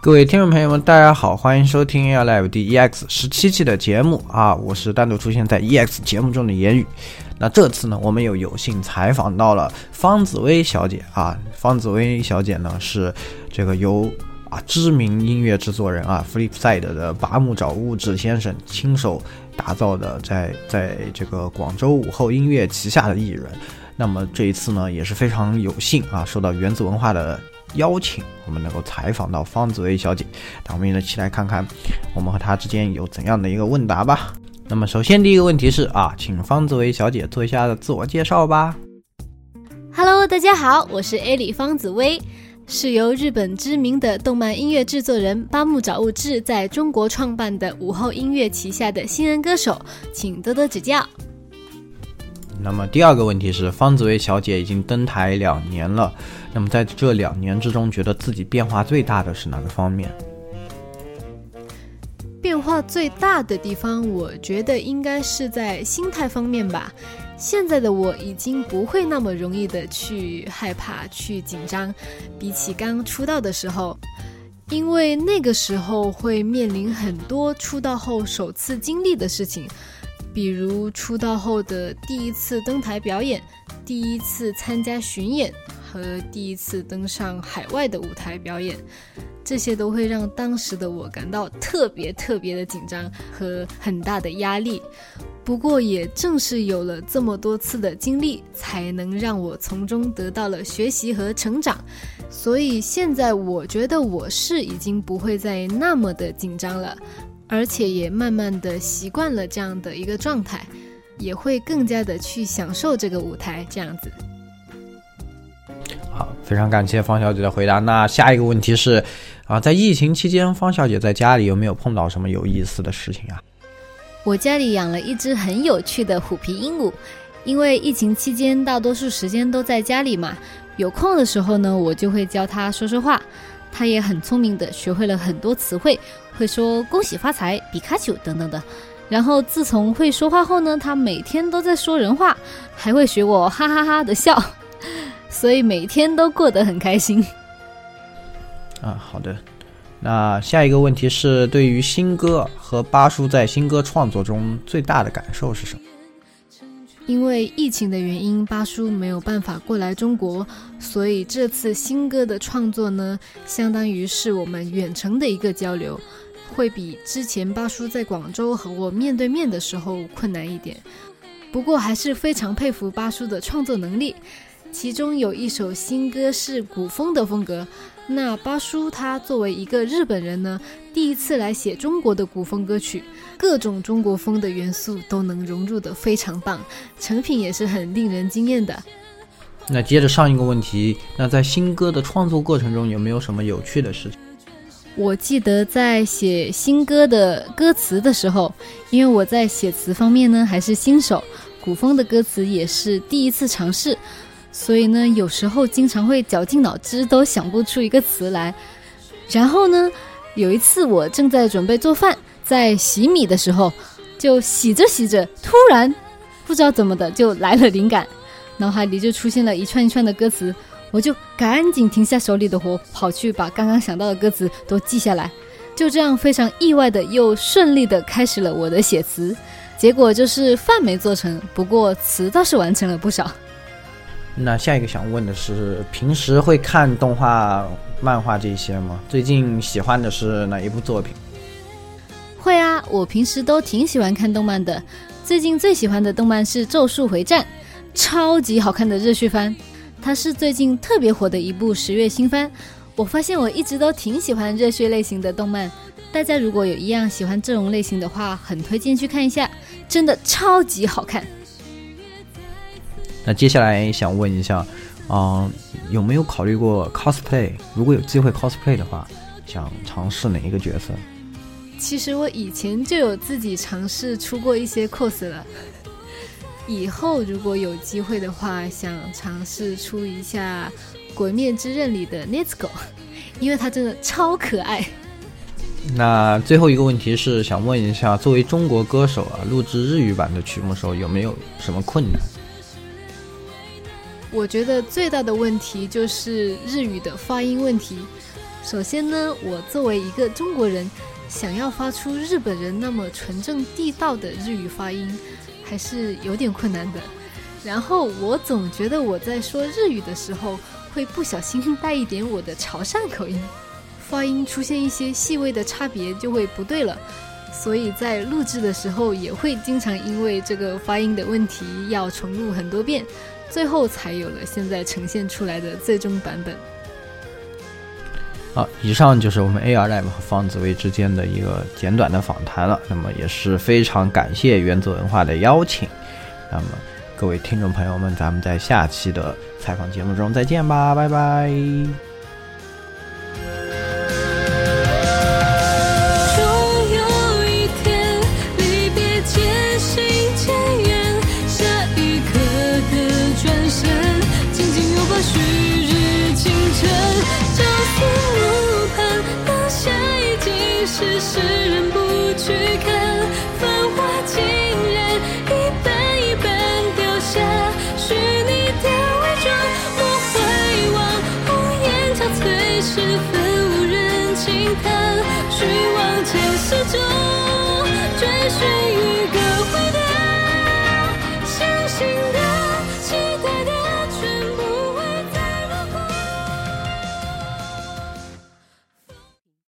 各位听众朋友们，大家好，欢迎收听 AI Live 第 EX 十七期的节目啊！我是单独出现在 EX 节目中的言语。那这次呢，我们有有幸采访到了方紫薇小姐啊。方紫薇小姐呢，是这个由啊知名音乐制作人啊 Flipside 的拔木找物质先生亲手打造的，在在这个广州午后音乐旗下的艺人。那么这一次呢，也是非常有幸啊，受到原子文化的。邀请我们能够采访到方紫薇小姐，那我们一起来看看我们和她之间有怎样的一个问答吧。那么首先第一个问题是啊，请方紫薇小姐做一下自我介绍吧。Hello，大家好，我是 A 里方紫薇，是由日本知名的动漫音乐制作人八木找物志在中国创办的午后音乐旗下的新人歌手，请多多指教。那么第二个问题是，方紫薇小姐已经登台两年了。那么在这两年之中，觉得自己变化最大的是哪个方面？变化最大的地方，我觉得应该是在心态方面吧。现在的我已经不会那么容易的去害怕、去紧张，比起刚出道的时候，因为那个时候会面临很多出道后首次经历的事情。比如出道后的第一次登台表演，第一次参加巡演和第一次登上海外的舞台表演，这些都会让当时的我感到特别特别的紧张和很大的压力。不过也正是有了这么多次的经历，才能让我从中得到了学习和成长。所以现在我觉得我是已经不会再那么的紧张了。而且也慢慢的习惯了这样的一个状态，也会更加的去享受这个舞台这样子。好，非常感谢方小姐的回答。那下一个问题是，啊，在疫情期间，方小姐在家里有没有碰到什么有意思的事情啊？我家里养了一只很有趣的虎皮鹦鹉，因为疫情期间大多数时间都在家里嘛，有空的时候呢，我就会教它说说话。他也很聪明的学会了很多词汇。会说恭喜发财、比卡丘等等的，然后自从会说话后呢，他每天都在说人话，还会学我哈哈哈的笑，所以每天都过得很开心。啊，好的，那下一个问题是，对于新歌和八叔在新歌创作中最大的感受是什么？因为疫情的原因，八叔没有办法过来中国，所以这次新歌的创作呢，相当于是我们远程的一个交流。会比之前八叔在广州和我面对面的时候困难一点，不过还是非常佩服八叔的创作能力。其中有一首新歌是古风的风格，那巴叔他作为一个日本人呢，第一次来写中国的古风歌曲，各种中国风的元素都能融入的非常棒，成品也是很令人惊艳的。那接着上一个问题，那在新歌的创作过程中有没有什么有趣的事情？我记得在写新歌的歌词的时候，因为我在写词方面呢还是新手，古风的歌词也是第一次尝试，所以呢有时候经常会绞尽脑汁都想不出一个词来。然后呢有一次我正在准备做饭，在洗米的时候，就洗着洗着，突然不知道怎么的就来了灵感，脑海里就出现了一串一串的歌词。我就赶紧停下手里的活，跑去把刚刚想到的歌词都记下来。就这样非常意外的又顺利的开始了我的写词。结果就是饭没做成，不过词倒是完成了不少。那下一个想问的是，平时会看动画、漫画这些吗？最近喜欢的是哪一部作品？会啊，我平时都挺喜欢看动漫的。最近最喜欢的动漫是《咒术回战》，超级好看的热血番。它是最近特别火的一部十月新番。我发现我一直都挺喜欢热血类型的动漫，大家如果有一样喜欢这种类型的话，很推荐去看一下，真的超级好看。那接下来想问一下，嗯，有没有考虑过 cosplay？如果有机会 cosplay 的话，想尝试哪一个角色？其实我以前就有自己尝试出过一些 cos 了。以后如果有机会的话，想尝试出一下《鬼灭之刃》里的 Nezuko，因为他真的超可爱。那最后一个问题是想问一下，作为中国歌手啊，录制日语版的曲目时候有没有什么困难？我觉得最大的问题就是日语的发音问题。首先呢，我作为一个中国人，想要发出日本人那么纯正地道的日语发音，还是有点困难的。然后我总觉得我在说日语的时候，会不小心带一点我的潮汕口音，发音出现一些细微的差别就会不对了。所以在录制的时候，也会经常因为这个发音的问题要重录很多遍，最后才有了现在呈现出来的最终版本。好，以上就是我们 AR Live 和方子薇之间的一个简短的访谈了。那么也是非常感谢原子文化的邀请。那么各位听众朋友们，咱们在下期的采访节目中再见吧，拜拜。执着